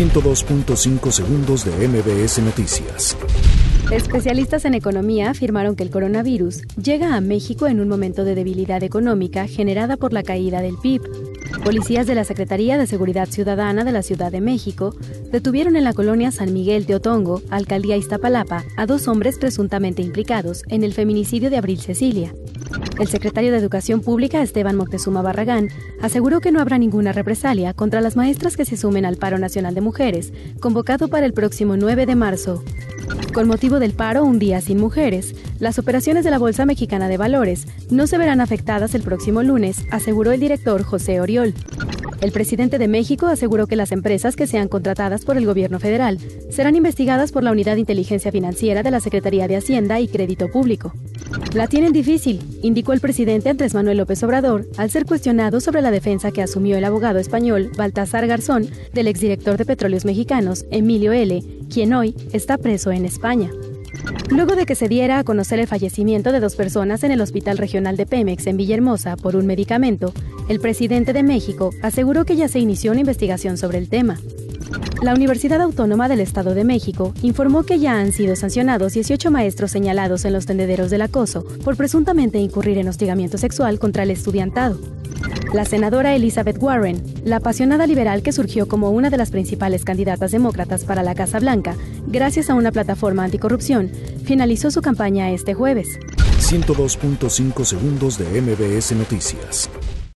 102.5 segundos de MBS Noticias. Especialistas en economía afirmaron que el coronavirus llega a México en un momento de debilidad económica generada por la caída del PIB. Policías de la Secretaría de Seguridad Ciudadana de la Ciudad de México detuvieron en la colonia San Miguel Teotongo, alcaldía Iztapalapa, a dos hombres presuntamente implicados en el feminicidio de Abril Cecilia. El secretario de Educación Pública, Esteban Moctezuma Barragán, aseguró que no habrá ninguna represalia contra las maestras que se sumen al paro nacional de mujeres, convocado para el próximo 9 de marzo. Con motivo del paro Un Día Sin Mujeres, las operaciones de la Bolsa Mexicana de Valores no se verán afectadas el próximo lunes, aseguró el director José Oriol. El presidente de México aseguró que las empresas que sean contratadas por el gobierno federal serán investigadas por la Unidad de Inteligencia Financiera de la Secretaría de Hacienda y Crédito Público. La tienen difícil, indicó el presidente Andrés Manuel López Obrador al ser cuestionado sobre la defensa que asumió el abogado español Baltasar Garzón del exdirector de Petróleos Mexicanos, Emilio L., quien hoy está preso en España. Luego de que se diera a conocer el fallecimiento de dos personas en el Hospital Regional de Pemex en Villahermosa por un medicamento, el presidente de México aseguró que ya se inició una investigación sobre el tema. La Universidad Autónoma del Estado de México informó que ya han sido sancionados 18 maestros señalados en los tendederos del acoso por presuntamente incurrir en hostigamiento sexual contra el estudiantado. La senadora Elizabeth Warren, la apasionada liberal que surgió como una de las principales candidatas demócratas para la Casa Blanca, gracias a una plataforma anticorrupción, finalizó su campaña este jueves. 102.5 segundos de MBS Noticias.